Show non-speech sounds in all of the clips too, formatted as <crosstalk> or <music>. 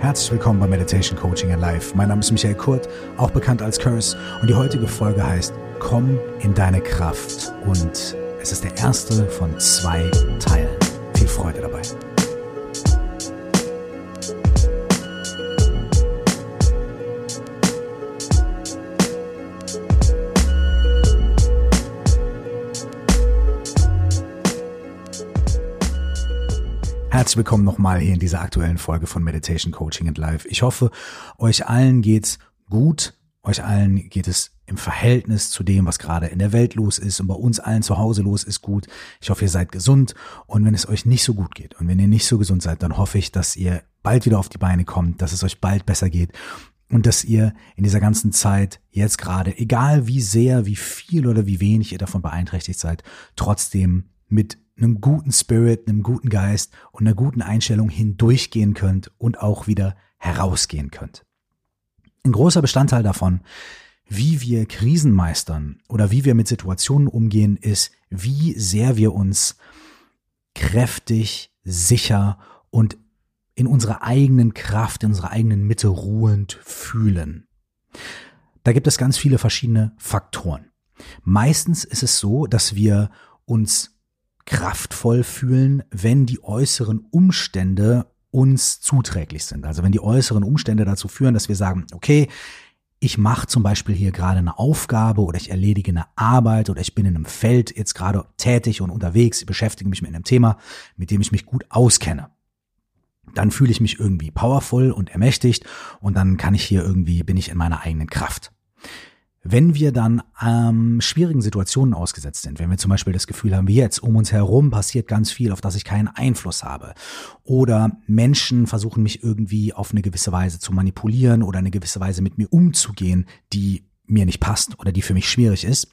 Herzlich willkommen bei Meditation Coaching in Life. Mein Name ist Michael Kurt, auch bekannt als Curse, und die heutige Folge heißt Komm in deine Kraft. Und es ist der erste von zwei Teilen. Viel Freude dabei. Herzlich willkommen nochmal hier in dieser aktuellen Folge von Meditation Coaching and Life. Ich hoffe, euch allen geht's gut. Euch allen geht es im Verhältnis zu dem, was gerade in der Welt los ist und bei uns allen zu Hause los ist, gut. Ich hoffe, ihr seid gesund. Und wenn es euch nicht so gut geht und wenn ihr nicht so gesund seid, dann hoffe ich, dass ihr bald wieder auf die Beine kommt, dass es euch bald besser geht und dass ihr in dieser ganzen Zeit jetzt gerade, egal wie sehr, wie viel oder wie wenig ihr davon beeinträchtigt seid, trotzdem mit einem guten Spirit, einem guten Geist und einer guten Einstellung hindurchgehen könnt und auch wieder herausgehen könnt. Ein großer Bestandteil davon, wie wir Krisen meistern oder wie wir mit Situationen umgehen, ist, wie sehr wir uns kräftig, sicher und in unserer eigenen Kraft, in unserer eigenen Mitte ruhend fühlen. Da gibt es ganz viele verschiedene Faktoren. Meistens ist es so, dass wir uns kraftvoll fühlen, wenn die äußeren Umstände uns zuträglich sind. Also wenn die äußeren Umstände dazu führen, dass wir sagen, okay, ich mache zum Beispiel hier gerade eine Aufgabe oder ich erledige eine Arbeit oder ich bin in einem Feld jetzt gerade tätig und unterwegs, ich beschäftige mich mit einem Thema, mit dem ich mich gut auskenne. Dann fühle ich mich irgendwie powerful und ermächtigt und dann kann ich hier irgendwie, bin ich in meiner eigenen Kraft. Wenn wir dann ähm, schwierigen Situationen ausgesetzt sind, wenn wir zum Beispiel das Gefühl haben, wie jetzt um uns herum passiert ganz viel, auf das ich keinen Einfluss habe, oder Menschen versuchen mich irgendwie auf eine gewisse Weise zu manipulieren oder eine gewisse Weise mit mir umzugehen, die mir nicht passt oder die für mich schwierig ist.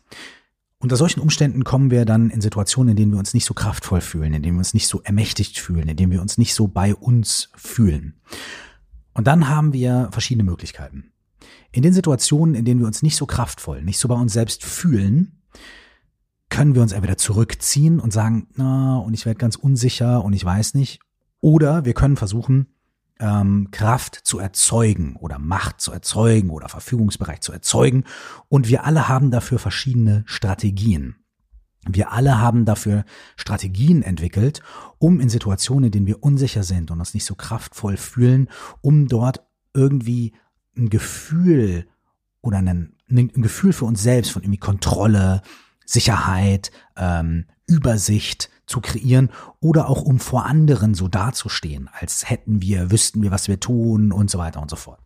Unter solchen Umständen kommen wir dann in Situationen, in denen wir uns nicht so kraftvoll fühlen, in denen wir uns nicht so ermächtigt fühlen, in denen wir uns nicht so bei uns fühlen. Und dann haben wir verschiedene Möglichkeiten. In den Situationen, in denen wir uns nicht so kraftvoll, nicht so bei uns selbst fühlen, können wir uns entweder zurückziehen und sagen, na, und ich werde ganz unsicher und ich weiß nicht. Oder wir können versuchen, ähm, Kraft zu erzeugen oder Macht zu erzeugen oder Verfügungsbereich zu erzeugen. Und wir alle haben dafür verschiedene Strategien. Wir alle haben dafür Strategien entwickelt, um in Situationen, in denen wir unsicher sind und uns nicht so kraftvoll fühlen, um dort irgendwie ein Gefühl oder ein, ein Gefühl für uns selbst von irgendwie Kontrolle, Sicherheit, ähm, Übersicht zu kreieren oder auch um vor anderen so dazustehen, als hätten wir, wüssten wir, was wir tun und so weiter und so fort.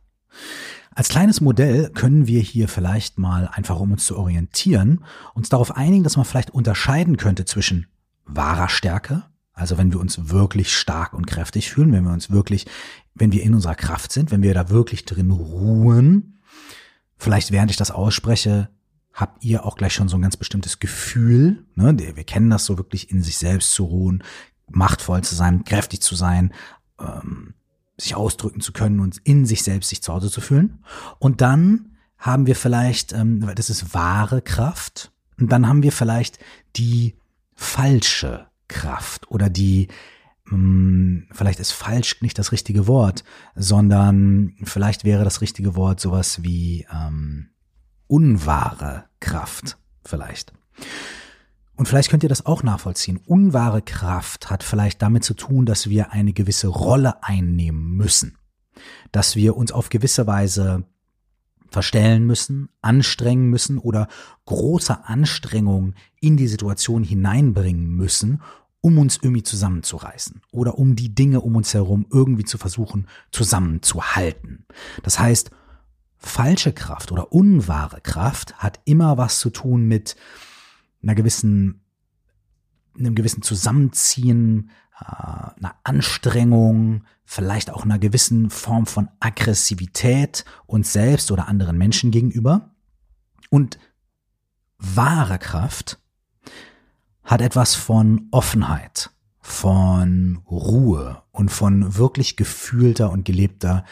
Als kleines Modell können wir hier vielleicht mal einfach, um uns zu orientieren, uns darauf einigen, dass man vielleicht unterscheiden könnte zwischen wahrer Stärke, also wenn wir uns wirklich stark und kräftig fühlen, wenn wir uns wirklich wenn wir in unserer Kraft sind, wenn wir da wirklich drin ruhen, vielleicht während ich das ausspreche, habt ihr auch gleich schon so ein ganz bestimmtes Gefühl. Ne? Wir kennen das so wirklich in sich selbst zu ruhen, machtvoll zu sein, kräftig zu sein, ähm, sich ausdrücken zu können und in sich selbst sich zu Hause zu fühlen. Und dann haben wir vielleicht, ähm, das ist wahre Kraft, und dann haben wir vielleicht die falsche Kraft oder die hm, vielleicht ist falsch nicht das richtige Wort, sondern vielleicht wäre das richtige Wort sowas wie ähm, unwahre Kraft vielleicht. Und vielleicht könnt ihr das auch nachvollziehen. Unwahre Kraft hat vielleicht damit zu tun, dass wir eine gewisse Rolle einnehmen müssen, dass wir uns auf gewisse Weise verstellen müssen, anstrengen müssen oder große Anstrengungen in die Situation hineinbringen müssen, um uns irgendwie zusammenzureißen oder um die Dinge um uns herum irgendwie zu versuchen zusammenzuhalten. Das heißt, falsche Kraft oder unwahre Kraft hat immer was zu tun mit einer gewissen, einem gewissen Zusammenziehen, äh, einer Anstrengung, vielleicht auch einer gewissen Form von Aggressivität uns selbst oder anderen Menschen gegenüber. Und wahre Kraft hat etwas von Offenheit, von Ruhe und von wirklich gefühlter und gelebter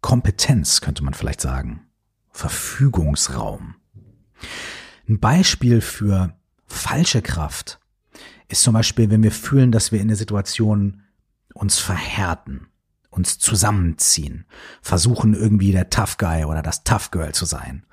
Kompetenz, könnte man vielleicht sagen. Verfügungsraum. Ein Beispiel für falsche Kraft ist zum Beispiel, wenn wir fühlen, dass wir in der Situation uns verhärten uns zusammenziehen, versuchen irgendwie der Tough Guy oder das Tough Girl zu sein.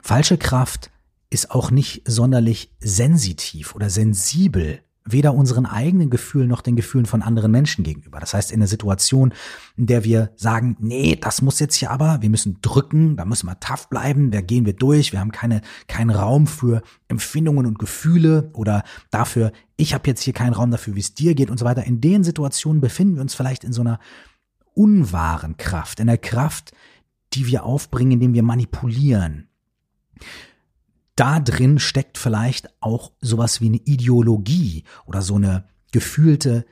Falsche Kraft ist auch nicht sonderlich sensitiv oder sensibel weder unseren eigenen Gefühlen noch den Gefühlen von anderen Menschen gegenüber. Das heißt, in der Situation, in der wir sagen, nee, das muss jetzt hier aber, wir müssen drücken, da müssen wir tough bleiben, da gehen wir durch, wir haben keine, keinen Raum für Empfindungen und Gefühle oder dafür, ich habe jetzt hier keinen Raum dafür, wie es dir geht und so weiter. In den Situationen befinden wir uns vielleicht in so einer unwahren Kraft, in der Kraft, die wir aufbringen, indem wir manipulieren da drin steckt vielleicht auch sowas wie eine Ideologie oder so eine gefühlte,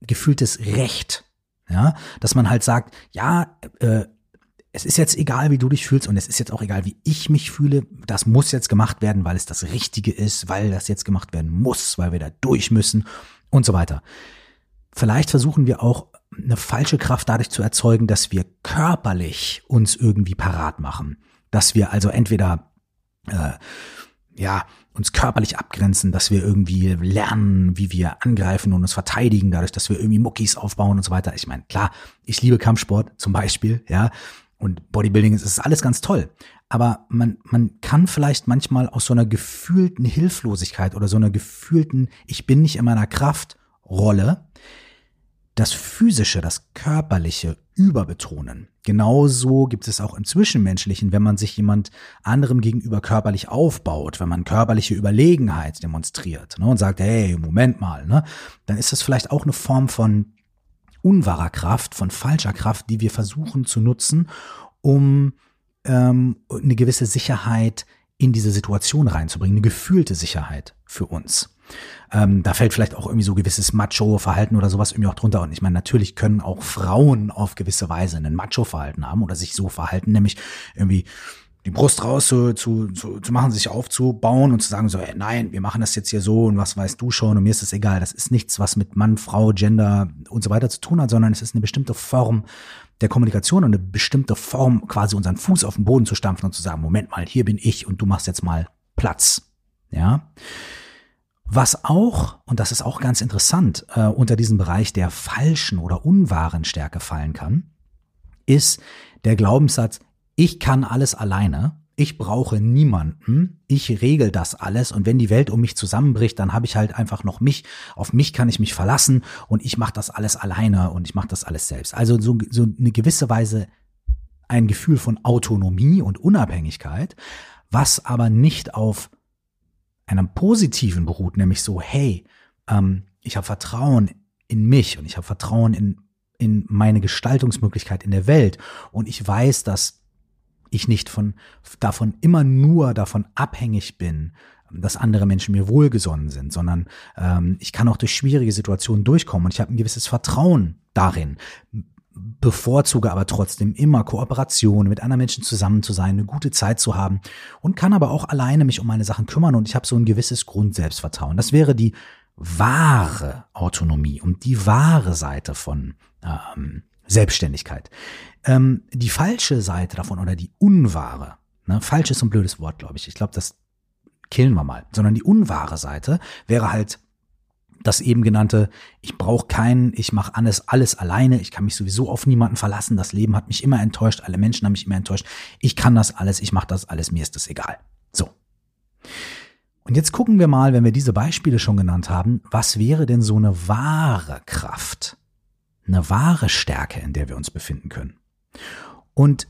gefühltes Recht. Ja, dass man halt sagt, ja, äh, es ist jetzt egal, wie du dich fühlst und es ist jetzt auch egal, wie ich mich fühle. Das muss jetzt gemacht werden, weil es das Richtige ist, weil das jetzt gemacht werden muss, weil wir da durch müssen und so weiter. Vielleicht versuchen wir auch eine falsche Kraft dadurch zu erzeugen, dass wir körperlich uns irgendwie parat machen. Dass wir also entweder äh, ja, uns körperlich abgrenzen, dass wir irgendwie lernen, wie wir angreifen und uns verteidigen, dadurch, dass wir irgendwie Muckis aufbauen und so weiter. Ich meine, klar, ich liebe Kampfsport zum Beispiel, ja, und Bodybuilding ist, ist alles ganz toll. Aber man, man kann vielleicht manchmal aus so einer gefühlten Hilflosigkeit oder so einer gefühlten, ich bin nicht in meiner Kraft Rolle, das Physische, das Körperliche überbetonen. Genauso gibt es auch im Zwischenmenschlichen, wenn man sich jemand anderem gegenüber körperlich aufbaut, wenn man körperliche Überlegenheit demonstriert ne, und sagt, hey, Moment mal, ne, dann ist das vielleicht auch eine Form von unwahrer Kraft, von falscher Kraft, die wir versuchen zu nutzen, um ähm, eine gewisse Sicherheit in diese Situation reinzubringen, eine gefühlte Sicherheit für uns. Ähm, da fällt vielleicht auch irgendwie so gewisses Macho-Verhalten oder sowas irgendwie auch drunter. Und ich meine, natürlich können auch Frauen auf gewisse Weise ein Macho-Verhalten haben oder sich so verhalten, nämlich irgendwie die Brust raus zu, zu, zu, zu machen, sich aufzubauen und zu sagen so, ey, nein, wir machen das jetzt hier so und was weißt du schon und mir ist das egal. Das ist nichts, was mit Mann, Frau, Gender und so weiter zu tun hat, sondern es ist eine bestimmte Form der Kommunikation und eine bestimmte Form, quasi unseren Fuß auf den Boden zu stampfen und zu sagen, Moment mal, hier bin ich und du machst jetzt mal Platz. Ja. Was auch, und das ist auch ganz interessant, äh, unter diesen Bereich der falschen oder unwahren Stärke fallen kann, ist der Glaubenssatz, ich kann alles alleine, ich brauche niemanden, ich regel das alles und wenn die Welt um mich zusammenbricht, dann habe ich halt einfach noch mich, auf mich kann ich mich verlassen und ich mache das alles alleine und ich mache das alles selbst. Also so, so eine gewisse Weise ein Gefühl von Autonomie und Unabhängigkeit, was aber nicht auf einem positiven beruht, nämlich so, hey, ähm, ich habe Vertrauen in mich und ich habe Vertrauen in, in meine Gestaltungsmöglichkeit in der Welt. Und ich weiß, dass ich nicht von davon immer nur davon abhängig bin, dass andere Menschen mir wohlgesonnen sind, sondern ähm, ich kann auch durch schwierige Situationen durchkommen. Und ich habe ein gewisses Vertrauen darin, bevorzuge aber trotzdem immer Kooperation, mit anderen Menschen zusammen zu sein, eine gute Zeit zu haben und kann aber auch alleine mich um meine Sachen kümmern und ich habe so ein gewisses Grundselbstvertrauen. Das wäre die wahre Autonomie und die wahre Seite von ähm, Selbstständigkeit. Ähm, die falsche Seite davon oder die unwahre, ne, falsch ist ein blödes Wort, glaube ich. Ich glaube, das killen wir mal. Sondern die unwahre Seite wäre halt das eben genannte, ich brauche keinen, ich mache alles, alles alleine, ich kann mich sowieso auf niemanden verlassen, das Leben hat mich immer enttäuscht, alle Menschen haben mich immer enttäuscht, ich kann das alles, ich mache das alles, mir ist das egal. So. Und jetzt gucken wir mal, wenn wir diese Beispiele schon genannt haben, was wäre denn so eine wahre Kraft, eine wahre Stärke, in der wir uns befinden können. Und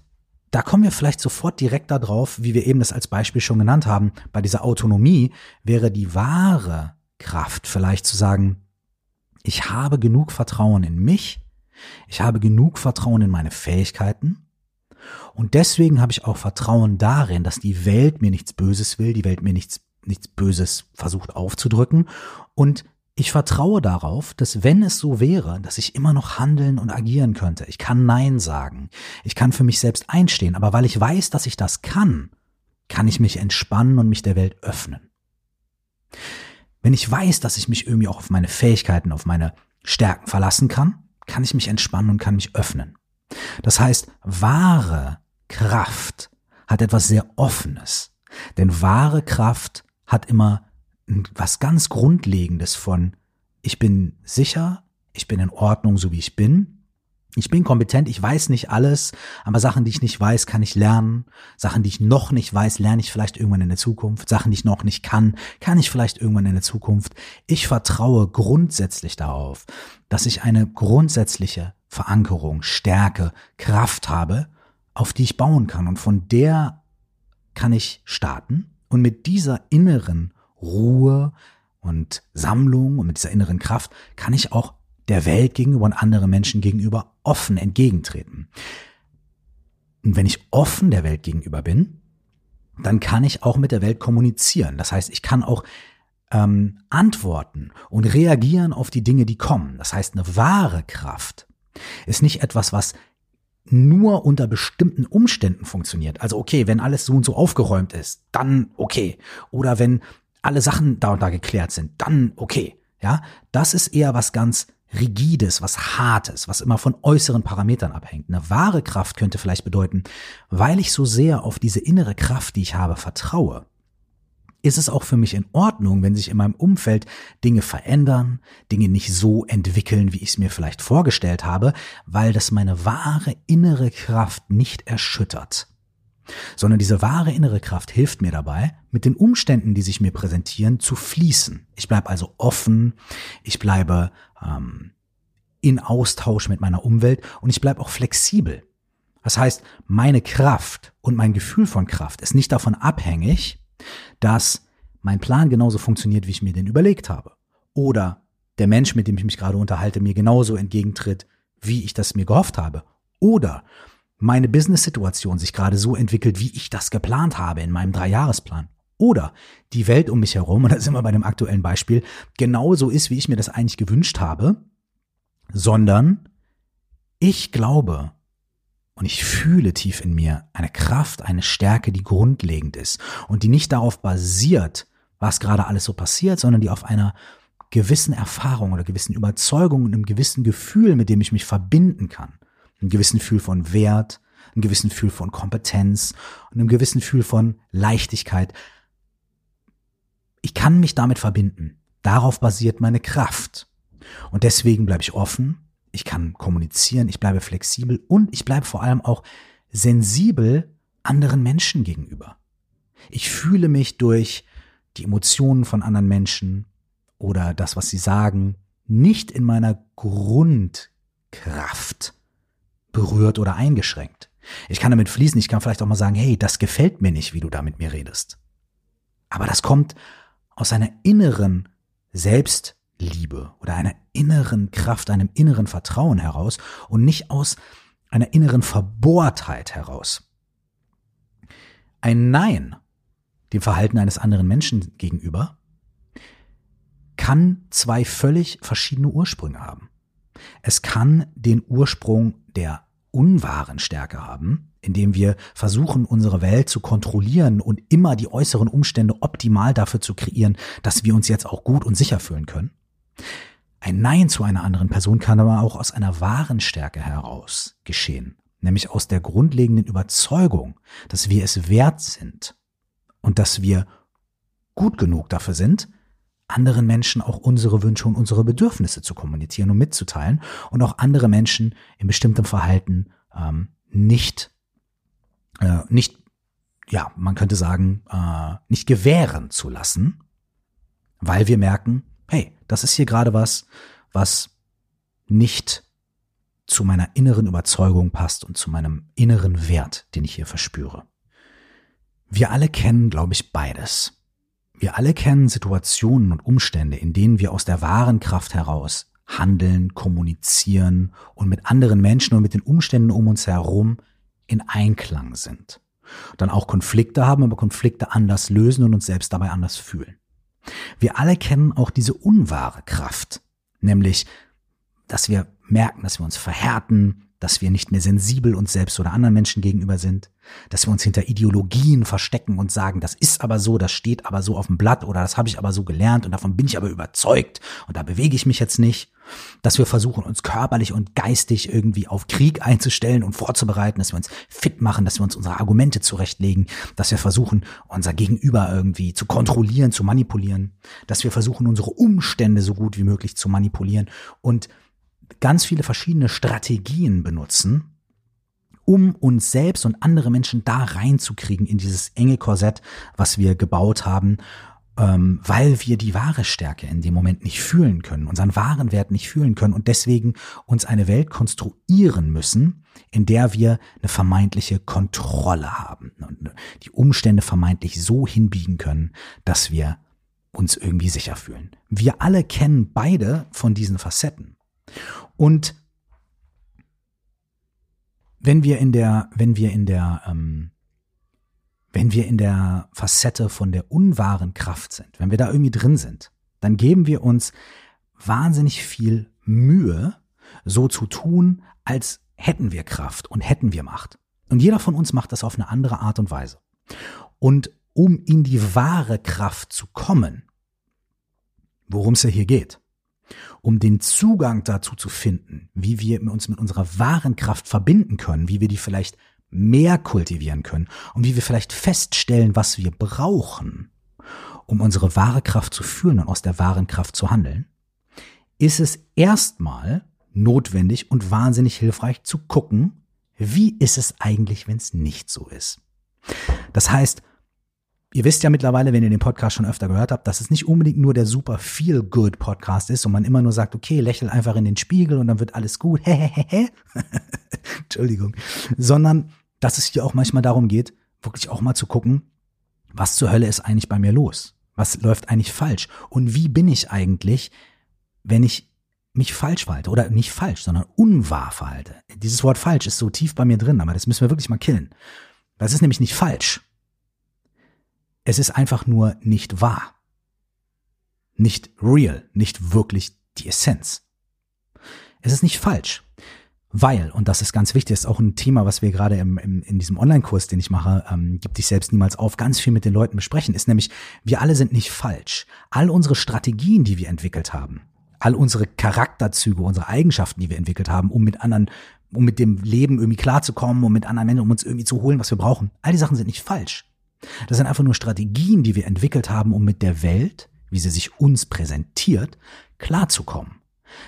da kommen wir vielleicht sofort direkt darauf, wie wir eben das als Beispiel schon genannt haben. Bei dieser Autonomie wäre die wahre Kraft, vielleicht zu sagen, ich habe genug Vertrauen in mich, ich habe genug Vertrauen in meine Fähigkeiten und deswegen habe ich auch Vertrauen darin, dass die Welt mir nichts Böses will, die Welt mir nichts, nichts Böses versucht aufzudrücken und ich vertraue darauf, dass wenn es so wäre, dass ich immer noch handeln und agieren könnte. Ich kann Nein sagen. Ich kann für mich selbst einstehen. Aber weil ich weiß, dass ich das kann, kann ich mich entspannen und mich der Welt öffnen. Wenn ich weiß, dass ich mich irgendwie auch auf meine Fähigkeiten, auf meine Stärken verlassen kann, kann ich mich entspannen und kann mich öffnen. Das heißt, wahre Kraft hat etwas sehr Offenes. Denn wahre Kraft hat immer was ganz Grundlegendes von, ich bin sicher, ich bin in Ordnung, so wie ich bin, Ich bin kompetent, ich weiß nicht alles, aber Sachen, die ich nicht weiß, kann ich lernen. Sachen, die ich noch nicht weiß, lerne ich vielleicht irgendwann in der Zukunft. Sachen, die ich noch nicht kann, kann ich vielleicht irgendwann in der Zukunft. Ich vertraue grundsätzlich darauf, dass ich eine grundsätzliche Verankerung, Stärke, Kraft habe, auf die ich bauen kann. Und von der kann ich starten. Und mit dieser inneren Ruhe und Sammlung und mit dieser inneren Kraft kann ich auch der Welt gegenüber und anderen Menschen gegenüber offen entgegentreten. Und wenn ich offen der Welt gegenüber bin, dann kann ich auch mit der Welt kommunizieren. Das heißt, ich kann auch ähm, antworten und reagieren auf die Dinge, die kommen. Das heißt, eine wahre Kraft ist nicht etwas, was nur unter bestimmten Umständen funktioniert. Also okay, wenn alles so und so aufgeräumt ist, dann okay. Oder wenn alle Sachen da und da geklärt sind, dann okay. Ja, das ist eher was ganz Rigides, was Hartes, was immer von äußeren Parametern abhängt. Eine wahre Kraft könnte vielleicht bedeuten, weil ich so sehr auf diese innere Kraft, die ich habe, vertraue, ist es auch für mich in Ordnung, wenn sich in meinem Umfeld Dinge verändern, Dinge nicht so entwickeln, wie ich es mir vielleicht vorgestellt habe, weil das meine wahre innere Kraft nicht erschüttert sondern diese wahre innere Kraft hilft mir dabei, mit den Umständen, die sich mir präsentieren, zu fließen. Ich bleibe also offen, ich bleibe ähm, in Austausch mit meiner Umwelt und ich bleibe auch flexibel. Das heißt, meine Kraft und mein Gefühl von Kraft ist nicht davon abhängig, dass mein Plan genauso funktioniert, wie ich mir den überlegt habe. Oder der Mensch, mit dem ich mich gerade unterhalte, mir genauso entgegentritt, wie ich das mir gehofft habe. Oder meine Business-Situation sich gerade so entwickelt, wie ich das geplant habe in meinem Dreijahresplan. Oder die Welt um mich herum, und da sind wir bei dem aktuellen Beispiel, genauso ist, wie ich mir das eigentlich gewünscht habe, sondern ich glaube und ich fühle tief in mir eine Kraft, eine Stärke, die grundlegend ist und die nicht darauf basiert, was gerade alles so passiert, sondern die auf einer gewissen Erfahrung oder gewissen Überzeugung und einem gewissen Gefühl, mit dem ich mich verbinden kann einem gewissen Gefühl von Wert, einem gewissen Gefühl von Kompetenz und einem gewissen Gefühl von Leichtigkeit. Ich kann mich damit verbinden. Darauf basiert meine Kraft. Und deswegen bleibe ich offen, ich kann kommunizieren, ich bleibe flexibel und ich bleibe vor allem auch sensibel anderen Menschen gegenüber. Ich fühle mich durch die Emotionen von anderen Menschen oder das, was sie sagen, nicht in meiner Grundkraft berührt oder eingeschränkt. Ich kann damit fließen, ich kann vielleicht auch mal sagen, hey, das gefällt mir nicht, wie du da mit mir redest. Aber das kommt aus einer inneren Selbstliebe oder einer inneren Kraft, einem inneren Vertrauen heraus und nicht aus einer inneren Verbohrtheit heraus. Ein Nein dem Verhalten eines anderen Menschen gegenüber kann zwei völlig verschiedene Ursprünge haben. Es kann den Ursprung der unwahren Stärke haben, indem wir versuchen, unsere Welt zu kontrollieren und immer die äußeren Umstände optimal dafür zu kreieren, dass wir uns jetzt auch gut und sicher fühlen können. Ein Nein zu einer anderen Person kann aber auch aus einer wahren Stärke heraus geschehen, nämlich aus der grundlegenden Überzeugung, dass wir es wert sind und dass wir gut genug dafür sind, anderen Menschen auch unsere Wünsche und unsere Bedürfnisse zu kommunizieren und mitzuteilen und auch andere Menschen in bestimmtem Verhalten ähm, nicht, äh, nicht, ja, man könnte sagen, äh, nicht gewähren zu lassen, weil wir merken, hey, das ist hier gerade was, was nicht zu meiner inneren Überzeugung passt und zu meinem inneren Wert, den ich hier verspüre. Wir alle kennen, glaube ich, beides. Wir alle kennen Situationen und Umstände, in denen wir aus der wahren Kraft heraus handeln, kommunizieren und mit anderen Menschen und mit den Umständen um uns herum in Einklang sind. Dann auch Konflikte haben, aber Konflikte anders lösen und uns selbst dabei anders fühlen. Wir alle kennen auch diese unwahre Kraft, nämlich, dass wir merken, dass wir uns verhärten, dass wir nicht mehr sensibel uns selbst oder anderen Menschen gegenüber sind, dass wir uns hinter Ideologien verstecken und sagen, das ist aber so, das steht aber so auf dem Blatt oder das habe ich aber so gelernt und davon bin ich aber überzeugt und da bewege ich mich jetzt nicht, dass wir versuchen, uns körperlich und geistig irgendwie auf Krieg einzustellen und vorzubereiten, dass wir uns fit machen, dass wir uns unsere Argumente zurechtlegen, dass wir versuchen, unser Gegenüber irgendwie zu kontrollieren, zu manipulieren, dass wir versuchen, unsere Umstände so gut wie möglich zu manipulieren und ganz viele verschiedene Strategien benutzen, um uns selbst und andere Menschen da reinzukriegen in dieses enge Korsett, was wir gebaut haben, ähm, weil wir die wahre Stärke in dem Moment nicht fühlen können, unseren wahren Wert nicht fühlen können und deswegen uns eine Welt konstruieren müssen, in der wir eine vermeintliche Kontrolle haben und die Umstände vermeintlich so hinbiegen können, dass wir uns irgendwie sicher fühlen. Wir alle kennen beide von diesen Facetten. Und wenn wir in der, wenn wir in der, ähm, wenn wir in der Facette von der unwahren Kraft sind, wenn wir da irgendwie drin sind, dann geben wir uns wahnsinnig viel Mühe, so zu tun, als hätten wir Kraft und hätten wir Macht. Und jeder von uns macht das auf eine andere Art und Weise. Und um in die wahre Kraft zu kommen, worum es ja hier geht, um den Zugang dazu zu finden, wie wir uns mit unserer wahren Kraft verbinden können, wie wir die vielleicht mehr kultivieren können und wie wir vielleicht feststellen, was wir brauchen, um unsere wahre Kraft zu fühlen und aus der wahren Kraft zu handeln, ist es erstmal notwendig und wahnsinnig hilfreich zu gucken, wie ist es eigentlich, wenn es nicht so ist. Das heißt, Ihr wisst ja mittlerweile, wenn ihr den Podcast schon öfter gehört habt, dass es nicht unbedingt nur der super feel good Podcast ist und man immer nur sagt, okay, lächel einfach in den Spiegel und dann wird alles gut. <laughs> <laughs> Entschuldigung. Sondern, dass es hier auch manchmal darum geht, wirklich auch mal zu gucken, was zur Hölle ist eigentlich bei mir los? Was läuft eigentlich falsch? Und wie bin ich eigentlich, wenn ich mich falsch verhalte? Oder nicht falsch, sondern unwahr verhalte. Dieses Wort falsch ist so tief bei mir drin, aber das müssen wir wirklich mal killen. Das ist nämlich nicht falsch. Es ist einfach nur nicht wahr. Nicht real, nicht wirklich die Essenz. Es ist nicht falsch, weil, und das ist ganz wichtig, ist auch ein Thema, was wir gerade im, im, in diesem Online-Kurs, den ich mache, ähm, gibt dich selbst niemals auf, ganz viel mit den Leuten besprechen, ist nämlich, wir alle sind nicht falsch. All unsere Strategien, die wir entwickelt haben, all unsere Charakterzüge, unsere Eigenschaften, die wir entwickelt haben, um mit anderen, um mit dem Leben irgendwie klarzukommen, um mit anderen Menschen, um uns irgendwie zu holen, was wir brauchen, all die Sachen sind nicht falsch. Das sind einfach nur Strategien, die wir entwickelt haben, um mit der Welt, wie sie sich uns präsentiert, klarzukommen.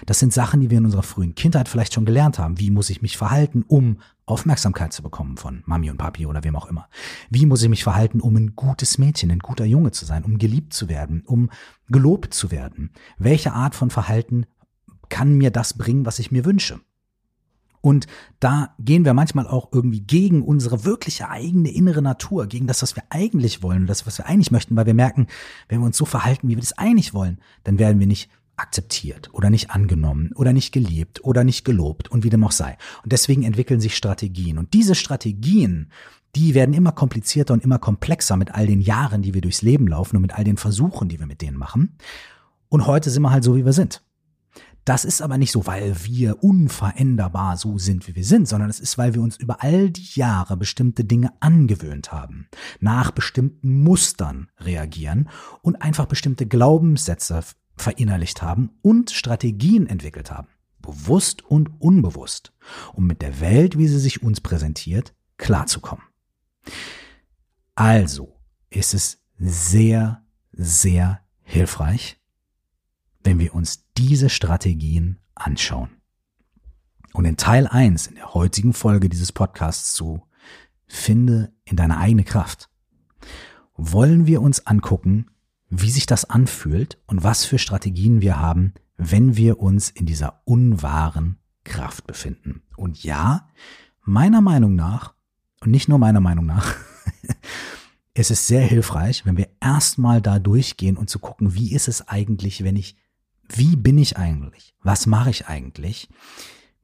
Das sind Sachen, die wir in unserer frühen Kindheit vielleicht schon gelernt haben. Wie muss ich mich verhalten, um Aufmerksamkeit zu bekommen von Mami und Papi oder wem auch immer? Wie muss ich mich verhalten, um ein gutes Mädchen, ein guter Junge zu sein, um geliebt zu werden, um gelobt zu werden? Welche Art von Verhalten kann mir das bringen, was ich mir wünsche? Und da gehen wir manchmal auch irgendwie gegen unsere wirkliche eigene innere Natur, gegen das, was wir eigentlich wollen, das, was wir eigentlich möchten, weil wir merken, wenn wir uns so verhalten, wie wir das eigentlich wollen, dann werden wir nicht akzeptiert oder nicht angenommen oder nicht geliebt oder nicht gelobt und wie dem auch sei. Und deswegen entwickeln sich Strategien. Und diese Strategien, die werden immer komplizierter und immer komplexer mit all den Jahren, die wir durchs Leben laufen und mit all den Versuchen, die wir mit denen machen. Und heute sind wir halt so, wie wir sind. Das ist aber nicht so, weil wir unveränderbar so sind, wie wir sind, sondern es ist, weil wir uns über all die Jahre bestimmte Dinge angewöhnt haben, nach bestimmten Mustern reagieren und einfach bestimmte Glaubenssätze verinnerlicht haben und Strategien entwickelt haben, bewusst und unbewusst, um mit der Welt, wie sie sich uns präsentiert, klarzukommen. Also ist es sehr, sehr hilfreich, wenn wir uns diese Strategien anschauen. Und in Teil 1 in der heutigen Folge dieses Podcasts zu Finde in deine eigene Kraft, wollen wir uns angucken, wie sich das anfühlt und was für Strategien wir haben, wenn wir uns in dieser unwahren Kraft befinden. Und ja, meiner Meinung nach, und nicht nur meiner Meinung nach, <laughs> es ist sehr hilfreich, wenn wir erstmal da durchgehen und zu gucken, wie ist es eigentlich, wenn ich wie bin ich eigentlich? Was mache ich eigentlich?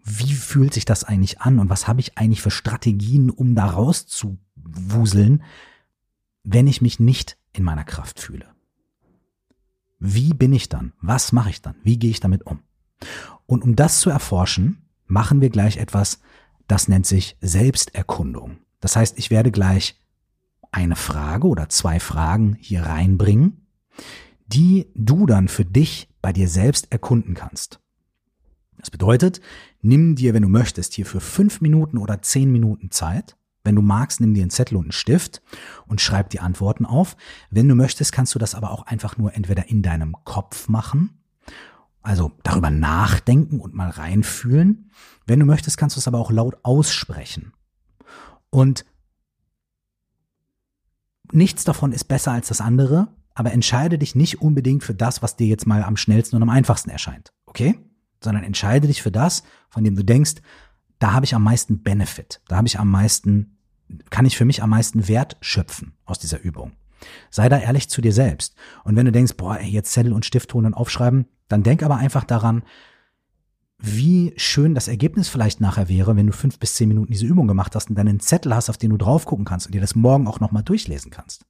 Wie fühlt sich das eigentlich an und was habe ich eigentlich für Strategien, um da rauszuwuseln, wenn ich mich nicht in meiner Kraft fühle? Wie bin ich dann? Was mache ich dann? Wie gehe ich damit um? Und um das zu erforschen, machen wir gleich etwas, das nennt sich Selbsterkundung. Das heißt, ich werde gleich eine Frage oder zwei Fragen hier reinbringen, die du dann für dich bei dir selbst erkunden kannst. Das bedeutet, nimm dir, wenn du möchtest, hier für fünf Minuten oder zehn Minuten Zeit. Wenn du magst, nimm dir einen Zettel und einen Stift und schreib die Antworten auf. Wenn du möchtest, kannst du das aber auch einfach nur entweder in deinem Kopf machen. also darüber nachdenken und mal reinfühlen. Wenn du möchtest, kannst du es aber auch laut aussprechen. Und nichts davon ist besser als das andere, aber entscheide dich nicht unbedingt für das, was dir jetzt mal am schnellsten und am einfachsten erscheint. Okay? Sondern entscheide dich für das, von dem du denkst, da habe ich am meisten Benefit, da habe ich am meisten, kann ich für mich am meisten Wert schöpfen aus dieser Übung. Sei da ehrlich zu dir selbst. Und wenn du denkst, boah, ey, jetzt Zettel und Stift holen und aufschreiben, dann denk aber einfach daran, wie schön das Ergebnis vielleicht nachher wäre, wenn du fünf bis zehn Minuten diese Übung gemacht hast und dann einen Zettel hast, auf den du drauf gucken kannst und dir das morgen auch nochmal durchlesen kannst.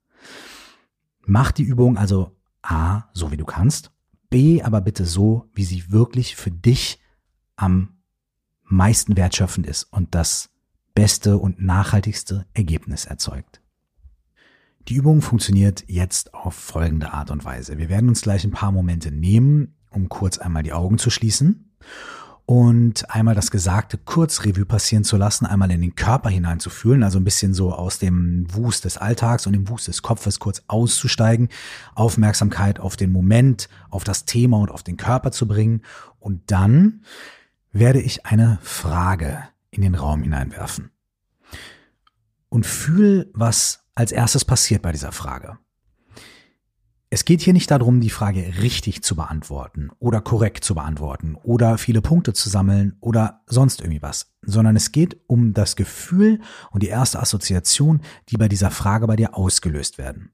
Mach die Übung also A, so wie du kannst, B, aber bitte so, wie sie wirklich für dich am meisten wertschöpfend ist und das beste und nachhaltigste Ergebnis erzeugt. Die Übung funktioniert jetzt auf folgende Art und Weise. Wir werden uns gleich ein paar Momente nehmen, um kurz einmal die Augen zu schließen und einmal das Gesagte kurz Revue passieren zu lassen, einmal in den Körper hineinzufühlen, also ein bisschen so aus dem Wust des Alltags und dem Wust des Kopfes kurz auszusteigen, Aufmerksamkeit auf den Moment, auf das Thema und auf den Körper zu bringen und dann werde ich eine Frage in den Raum hineinwerfen. Und fühl, was als erstes passiert bei dieser Frage. Es geht hier nicht darum, die Frage richtig zu beantworten oder korrekt zu beantworten oder viele Punkte zu sammeln oder sonst irgendwie was, sondern es geht um das Gefühl und die erste Assoziation, die bei dieser Frage bei dir ausgelöst werden.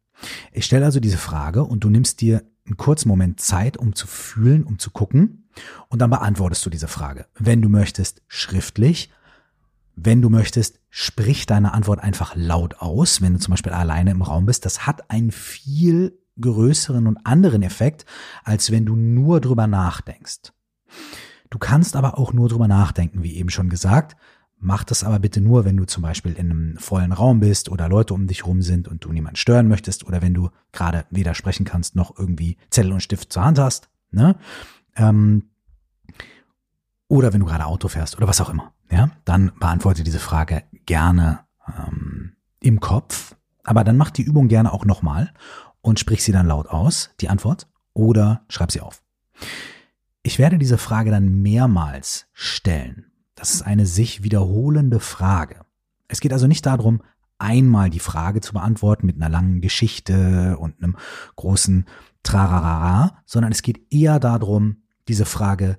Ich stelle also diese Frage und du nimmst dir einen kurzen Moment Zeit, um zu fühlen, um zu gucken und dann beantwortest du diese Frage. Wenn du möchtest, schriftlich. Wenn du möchtest, sprich deine Antwort einfach laut aus, wenn du zum Beispiel alleine im Raum bist. Das hat einen viel größeren und anderen Effekt, als wenn du nur drüber nachdenkst. Du kannst aber auch nur drüber nachdenken, wie eben schon gesagt. Mach das aber bitte nur, wenn du zum Beispiel in einem vollen Raum bist oder Leute um dich rum sind und du niemanden stören möchtest oder wenn du gerade weder sprechen kannst noch irgendwie Zettel und Stift zur Hand hast. Ne? Ähm, oder wenn du gerade Auto fährst oder was auch immer. Ja, dann beantworte diese Frage gerne ähm, im Kopf. Aber dann mach die Übung gerne auch nochmal und sprich sie dann laut aus, die Antwort, oder schreib sie auf. Ich werde diese Frage dann mehrmals stellen. Das ist eine sich wiederholende Frage. Es geht also nicht darum, einmal die Frage zu beantworten mit einer langen Geschichte und einem großen Trararara, sondern es geht eher darum, diese Frage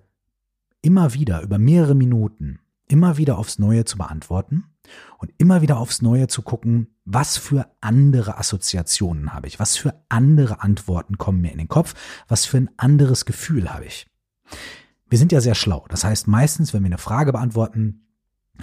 immer wieder über mehrere Minuten immer wieder aufs Neue zu beantworten und immer wieder aufs Neue zu gucken, was für andere Assoziationen habe ich, was für andere Antworten kommen mir in den Kopf, was für ein anderes Gefühl habe ich. Wir sind ja sehr schlau. Das heißt, meistens, wenn wir eine Frage beantworten,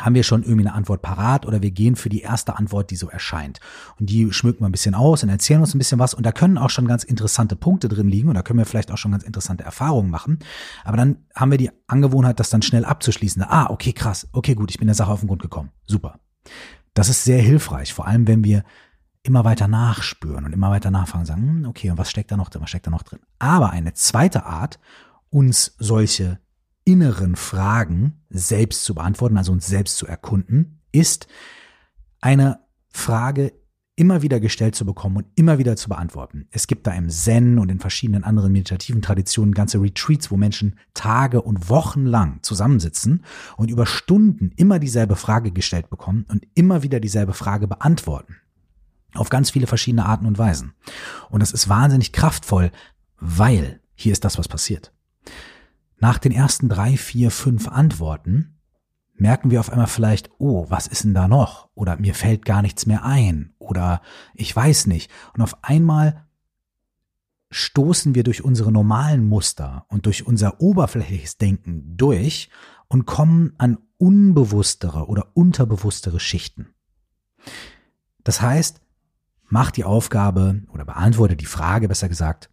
haben wir schon irgendwie eine Antwort parat oder wir gehen für die erste Antwort, die so erscheint. Und die schmücken wir ein bisschen aus und erzählen uns ein bisschen was. Und da können auch schon ganz interessante Punkte drin liegen und da können wir vielleicht auch schon ganz interessante Erfahrungen machen. Aber dann haben wir die Angewohnheit, das dann schnell abzuschließen. Ah, okay, krass. Okay, gut, ich bin der Sache auf den Grund gekommen. Super. Das ist sehr hilfreich, vor allem wenn wir immer weiter nachspüren und immer weiter nachfragen sagen, hm, okay, und was steckt da noch drin, was steckt da noch drin? Aber eine zweite Art, uns solche inneren Fragen selbst zu beantworten, also uns selbst zu erkunden, ist eine Frage immer wieder gestellt zu bekommen und immer wieder zu beantworten. Es gibt da im Zen und in verschiedenen anderen meditativen Traditionen ganze Retreats, wo Menschen Tage und Wochen lang zusammensitzen und über Stunden immer dieselbe Frage gestellt bekommen und immer wieder dieselbe Frage beantworten. Auf ganz viele verschiedene Arten und Weisen. Und das ist wahnsinnig kraftvoll, weil hier ist das, was passiert. Nach den ersten drei, vier, fünf Antworten merken wir auf einmal vielleicht, oh, was ist denn da noch? Oder mir fällt gar nichts mehr ein. Oder ich weiß nicht. Und auf einmal stoßen wir durch unsere normalen Muster und durch unser oberflächliches Denken durch und kommen an unbewusstere oder unterbewusstere Schichten. Das heißt, mach die Aufgabe oder beantworte die Frage, besser gesagt,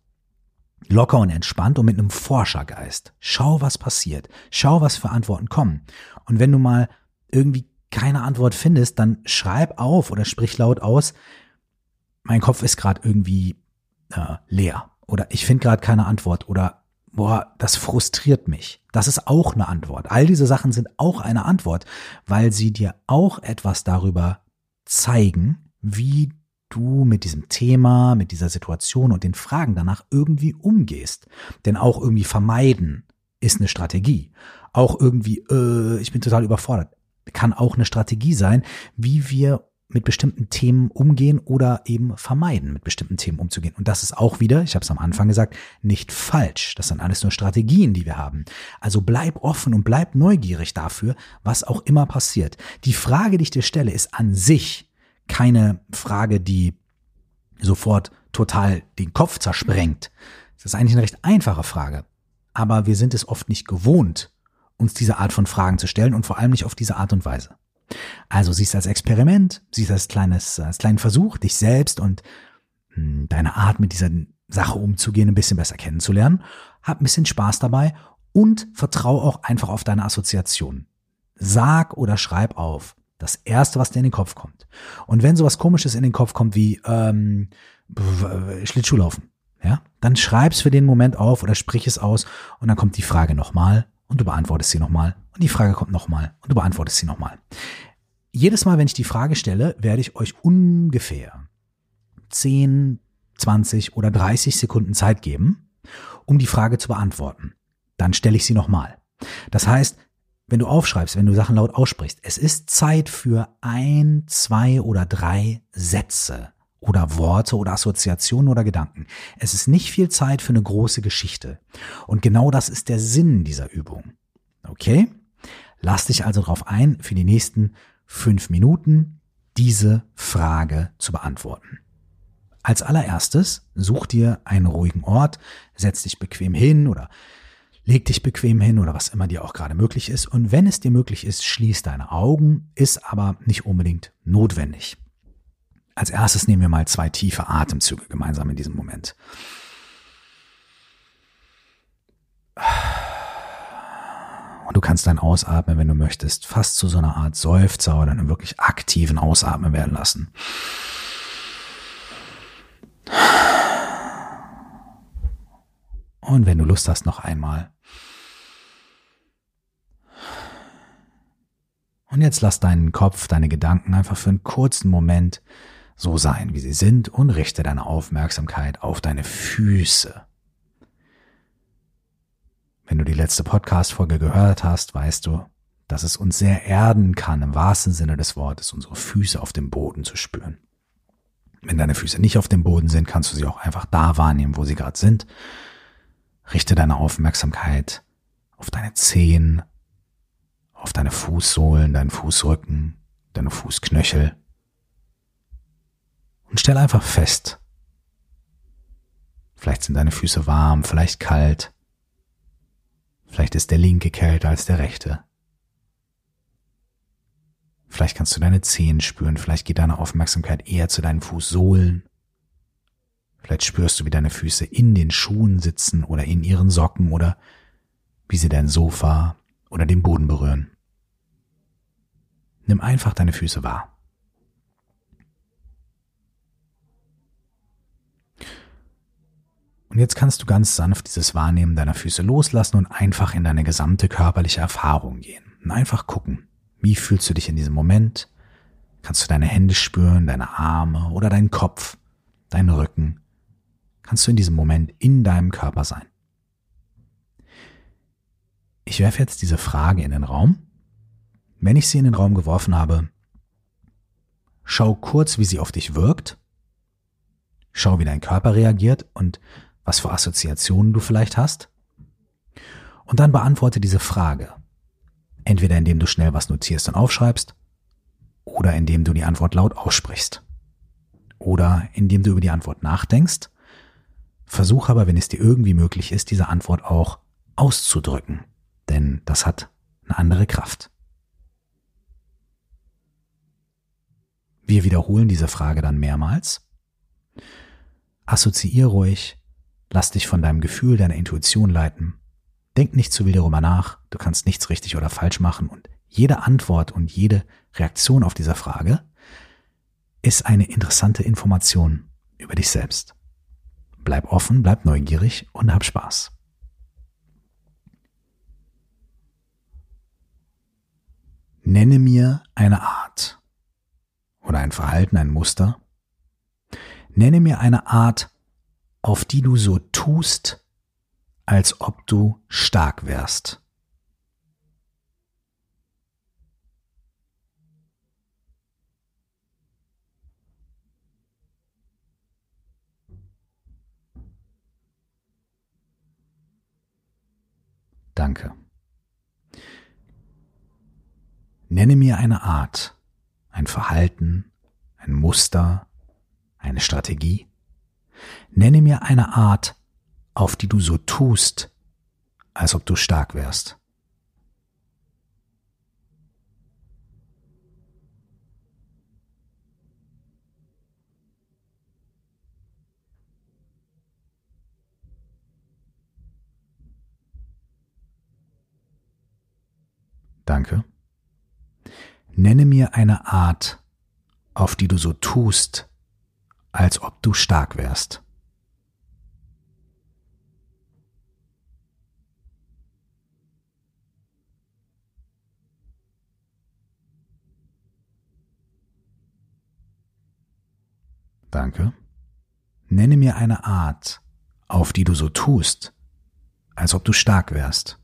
locker und entspannt und mit einem Forschergeist. Schau, was passiert. Schau, was für Antworten kommen. Und wenn du mal irgendwie keine Antwort findest, dann schreib auf oder sprich laut aus, mein Kopf ist gerade irgendwie äh, leer oder ich finde gerade keine Antwort oder boah, das frustriert mich. Das ist auch eine Antwort. All diese Sachen sind auch eine Antwort, weil sie dir auch etwas darüber zeigen, wie du mit diesem Thema, mit dieser Situation und den Fragen danach irgendwie umgehst. Denn auch irgendwie vermeiden ist eine Strategie. Auch irgendwie, äh, ich bin total überfordert, kann auch eine Strategie sein, wie wir mit bestimmten Themen umgehen oder eben vermeiden, mit bestimmten Themen umzugehen. Und das ist auch wieder, ich habe es am Anfang gesagt, nicht falsch. Das sind alles nur Strategien, die wir haben. Also bleib offen und bleib neugierig dafür, was auch immer passiert. Die Frage, die ich dir stelle, ist an sich keine Frage, die sofort total den Kopf zersprengt. Das ist eigentlich eine recht einfache Frage. Aber wir sind es oft nicht gewohnt, uns diese Art von Fragen zu stellen und vor allem nicht auf diese Art und Weise. Also siehst du als Experiment, siehst du als kleines, als kleinen Versuch, dich selbst und hm, deine Art mit dieser Sache umzugehen, ein bisschen besser kennenzulernen. Hab ein bisschen Spaß dabei und vertrau auch einfach auf deine Assoziationen. Sag oder schreib auf. Das erste, was dir in den Kopf kommt. Und wenn sowas komisches in den Kopf kommt wie ähm, Schlittschuhlaufen, ja, dann schreib's für den Moment auf oder sprich es aus und dann kommt die Frage nochmal und du beantwortest sie nochmal und die Frage kommt nochmal und du beantwortest sie nochmal. Jedes Mal, wenn ich die Frage stelle, werde ich euch ungefähr 10, 20 oder 30 Sekunden Zeit geben, um die Frage zu beantworten. Dann stelle ich sie nochmal. Das heißt, wenn du aufschreibst, wenn du Sachen laut aussprichst, es ist Zeit für ein, zwei oder drei Sätze oder Worte oder Assoziationen oder Gedanken. Es ist nicht viel Zeit für eine große Geschichte. Und genau das ist der Sinn dieser Übung. Okay? Lass dich also darauf ein, für die nächsten fünf Minuten diese Frage zu beantworten. Als allererstes such dir einen ruhigen Ort, setz dich bequem hin oder leg dich bequem hin oder was immer dir auch gerade möglich ist. Und wenn es dir möglich ist, schließ deine Augen, ist aber nicht unbedingt notwendig. Als erstes nehmen wir mal zwei tiefe Atemzüge gemeinsam in diesem Moment. Und du kannst dein Ausatmen, wenn du möchtest, fast zu so einer Art Seufzer oder einem wirklich aktiven Ausatmen werden lassen. Und wenn du Lust hast, noch einmal. Und jetzt lass deinen Kopf, deine Gedanken einfach für einen kurzen Moment so sein, wie sie sind und richte deine Aufmerksamkeit auf deine Füße. Wenn du die letzte Podcast-Folge gehört hast, weißt du, dass es uns sehr erden kann, im wahrsten Sinne des Wortes, unsere Füße auf dem Boden zu spüren. Wenn deine Füße nicht auf dem Boden sind, kannst du sie auch einfach da wahrnehmen, wo sie gerade sind. Richte deine Aufmerksamkeit auf deine Zehen, auf deine Fußsohlen, deinen Fußrücken, deine Fußknöchel und stell einfach fest, vielleicht sind deine Füße warm, vielleicht kalt, vielleicht ist der linke kälter als der rechte. Vielleicht kannst du deine Zehen spüren, vielleicht geht deine Aufmerksamkeit eher zu deinen Fußsohlen. Vielleicht spürst du, wie deine Füße in den Schuhen sitzen oder in ihren Socken oder wie sie dein Sofa oder den Boden berühren. Nimm einfach deine Füße wahr. Und jetzt kannst du ganz sanft dieses Wahrnehmen deiner Füße loslassen und einfach in deine gesamte körperliche Erfahrung gehen. Und einfach gucken, wie fühlst du dich in diesem Moment? Kannst du deine Hände spüren, deine Arme oder deinen Kopf, deinen Rücken? Kannst du in diesem Moment in deinem Körper sein? Ich werfe jetzt diese Frage in den Raum. Wenn ich sie in den Raum geworfen habe, schau kurz, wie sie auf dich wirkt. Schau, wie dein Körper reagiert und was für Assoziationen du vielleicht hast. Und dann beantworte diese Frage. Entweder indem du schnell was notierst und aufschreibst, oder indem du die Antwort laut aussprichst. Oder indem du über die Antwort nachdenkst. Versuch aber, wenn es dir irgendwie möglich ist, diese Antwort auch auszudrücken. Denn das hat eine andere Kraft. Wir wiederholen diese Frage dann mehrmals. Assoziier ruhig Lass dich von deinem Gefühl, deiner Intuition leiten. Denk nicht zu viel darüber nach, du kannst nichts richtig oder falsch machen und jede Antwort und jede Reaktion auf diese Frage ist eine interessante Information über dich selbst. Bleib offen, bleib neugierig und hab Spaß. Nenne mir eine Art oder ein Verhalten, ein Muster. Nenne mir eine Art auf die du so tust, als ob du stark wärst. Danke. Nenne mir eine Art, ein Verhalten, ein Muster, eine Strategie. Nenne mir eine Art, auf die du so tust, als ob du stark wärst. Danke. Nenne mir eine Art, auf die du so tust, als ob du stark wärst. Danke. Nenne mir eine Art, auf die du so tust, als ob du stark wärst.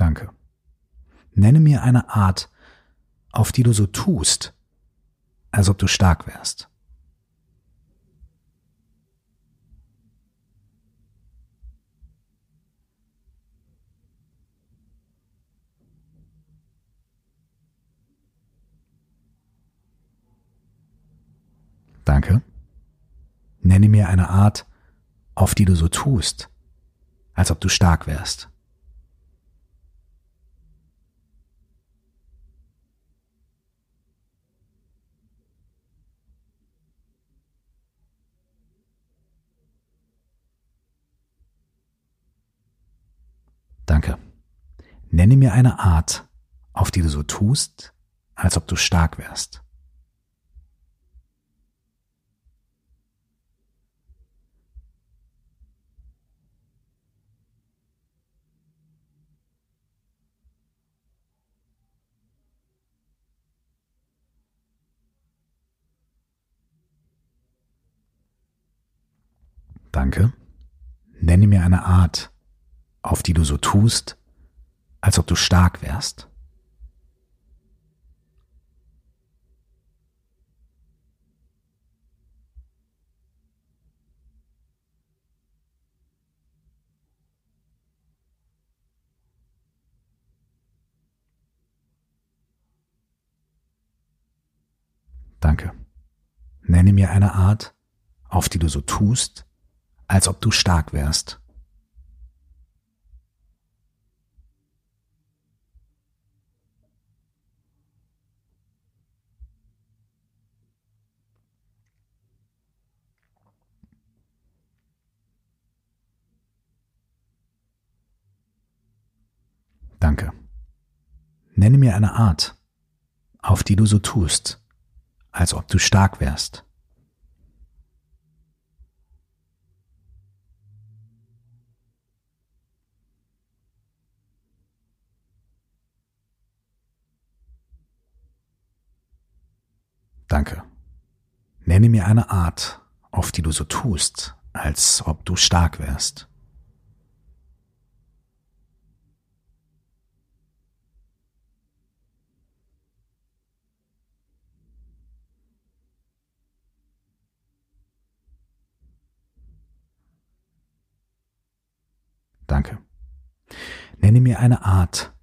Danke. Nenne mir eine Art, auf die du so tust, als ob du stark wärst. Danke. Nenne mir eine Art, auf die du so tust, als ob du stark wärst. Danke. Nenne mir eine Art, auf die du so tust, als ob du stark wärst. Danke. Nenne mir eine Art, auf die du so tust, als ob du stark wärst. Danke. Nenne mir eine Art, auf die du so tust, als ob du stark wärst. Danke. Nenne mir eine Art, auf die du so tust, als ob du stark wärst. Danke. Nenne mir eine Art, auf die du so tust, als ob du stark wärst. Danke. Nenne mir eine Art,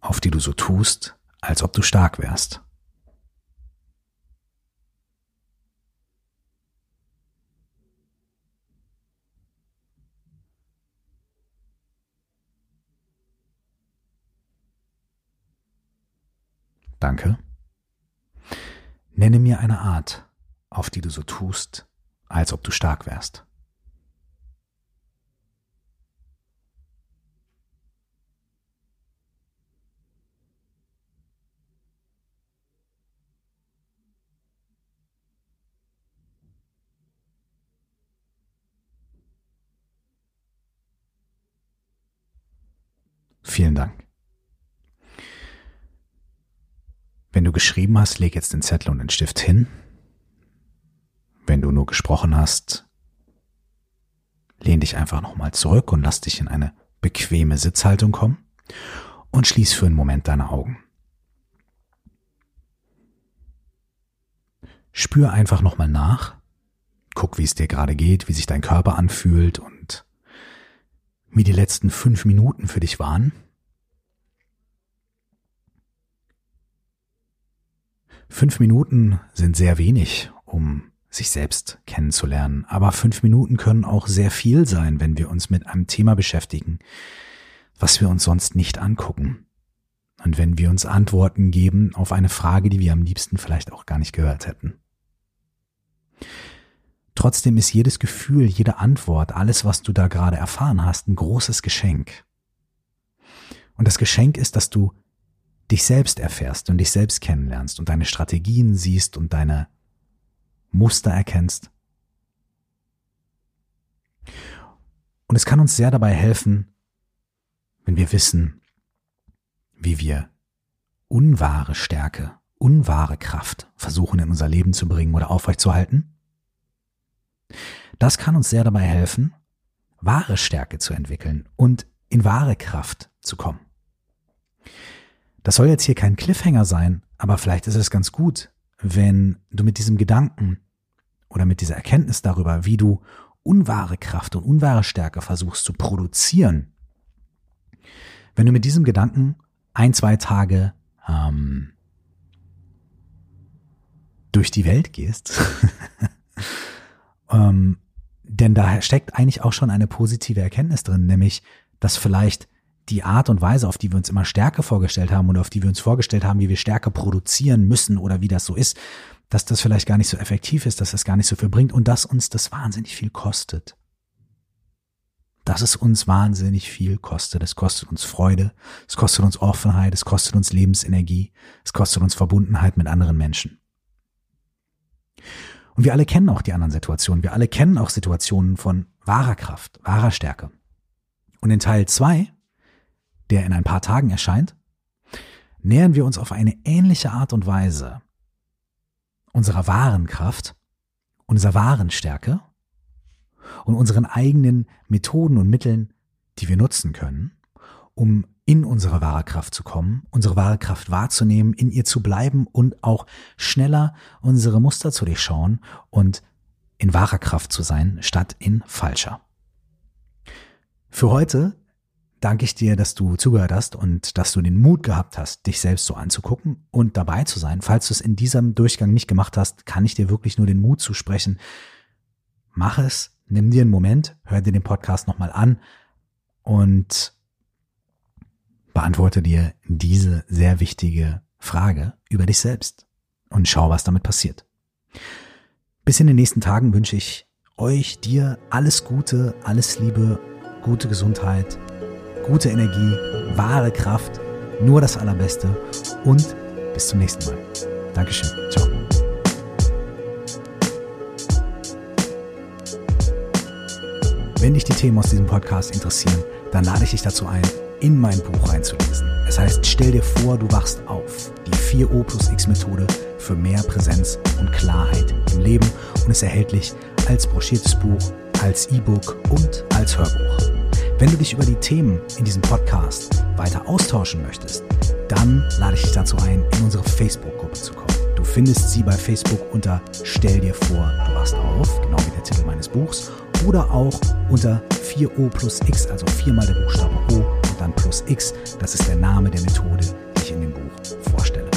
auf die du so tust, als ob du stark wärst. Danke. Nenne mir eine Art, auf die du so tust, als ob du stark wärst. Vielen Dank. Wenn du geschrieben hast, leg jetzt den Zettel und den Stift hin. Wenn du nur gesprochen hast, lehn dich einfach nochmal zurück und lass dich in eine bequeme Sitzhaltung kommen und schließ für einen Moment deine Augen. Spür einfach nochmal nach, guck, wie es dir gerade geht, wie sich dein Körper anfühlt und wie die letzten fünf Minuten für dich waren. Fünf Minuten sind sehr wenig, um sich selbst kennenzulernen. Aber fünf Minuten können auch sehr viel sein, wenn wir uns mit einem Thema beschäftigen, was wir uns sonst nicht angucken. Und wenn wir uns Antworten geben auf eine Frage, die wir am liebsten vielleicht auch gar nicht gehört hätten. Trotzdem ist jedes Gefühl, jede Antwort, alles, was du da gerade erfahren hast, ein großes Geschenk. Und das Geschenk ist, dass du dich selbst erfährst und dich selbst kennenlernst und deine Strategien siehst und deine Muster erkennst. Und es kann uns sehr dabei helfen, wenn wir wissen, wie wir unwahre Stärke, unwahre Kraft versuchen in unser Leben zu bringen oder aufrechtzuerhalten. Das kann uns sehr dabei helfen, wahre Stärke zu entwickeln und in wahre Kraft zu kommen. Das soll jetzt hier kein Cliffhanger sein, aber vielleicht ist es ganz gut, wenn du mit diesem Gedanken oder mit dieser Erkenntnis darüber, wie du unwahre Kraft und unwahre Stärke versuchst zu produzieren, wenn du mit diesem Gedanken ein, zwei Tage ähm, durch die Welt gehst, <laughs> ähm, denn da steckt eigentlich auch schon eine positive Erkenntnis drin, nämlich, dass vielleicht die Art und Weise, auf die wir uns immer Stärke vorgestellt haben und auf die wir uns vorgestellt haben, wie wir Stärke produzieren müssen oder wie das so ist, dass das vielleicht gar nicht so effektiv ist, dass das gar nicht so viel bringt und dass uns das wahnsinnig viel kostet. Dass es uns wahnsinnig viel kostet. Es kostet uns Freude, es kostet uns Offenheit, es kostet uns Lebensenergie, es kostet uns Verbundenheit mit anderen Menschen. Und wir alle kennen auch die anderen Situationen. Wir alle kennen auch Situationen von wahrer Kraft, wahrer Stärke. Und in Teil zwei, der in ein paar Tagen erscheint, nähern wir uns auf eine ähnliche Art und Weise unserer wahren Kraft, unserer wahren Stärke und unseren eigenen Methoden und Mitteln, die wir nutzen können, um in unsere wahre Kraft zu kommen, unsere wahre Kraft wahrzunehmen, in ihr zu bleiben und auch schneller unsere Muster zu durchschauen und in wahrer Kraft zu sein, statt in falscher. Für heute danke ich dir, dass du zugehört hast und dass du den Mut gehabt hast, dich selbst so anzugucken und dabei zu sein. Falls du es in diesem Durchgang nicht gemacht hast, kann ich dir wirklich nur den Mut zusprechen. Mach es, nimm dir einen Moment, hör dir den Podcast nochmal an und beantworte dir diese sehr wichtige Frage über dich selbst und schau, was damit passiert. Bis in den nächsten Tagen wünsche ich euch, dir alles Gute, alles Liebe, gute Gesundheit gute Energie, wahre Kraft, nur das Allerbeste und bis zum nächsten Mal. Dankeschön. Ciao. Wenn dich die Themen aus diesem Podcast interessieren, dann lade ich dich dazu ein, in mein Buch reinzulesen. Es heißt, stell dir vor, du wachst auf. Die 4O plus X Methode für mehr Präsenz und Klarheit im Leben und ist erhältlich als broschiertes Buch, als E-Book und als Hörbuch. Wenn du dich über die Themen in diesem Podcast weiter austauschen möchtest, dann lade ich dich dazu ein, in unsere Facebook-Gruppe zu kommen. Du findest sie bei Facebook unter Stell dir vor, du wachst auf, genau wie der Titel meines Buchs, oder auch unter 4O plus X, also viermal der Buchstabe O und dann plus X. Das ist der Name der Methode, die ich in dem Buch vorstelle.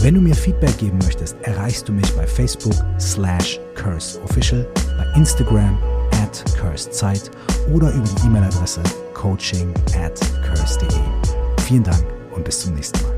Wenn du mir Feedback geben möchtest, erreichst du mich bei Facebook slash Curse Official, bei Instagram at Zeit oder über die E-Mail-Adresse coaching at curse.de. Vielen Dank und bis zum nächsten Mal.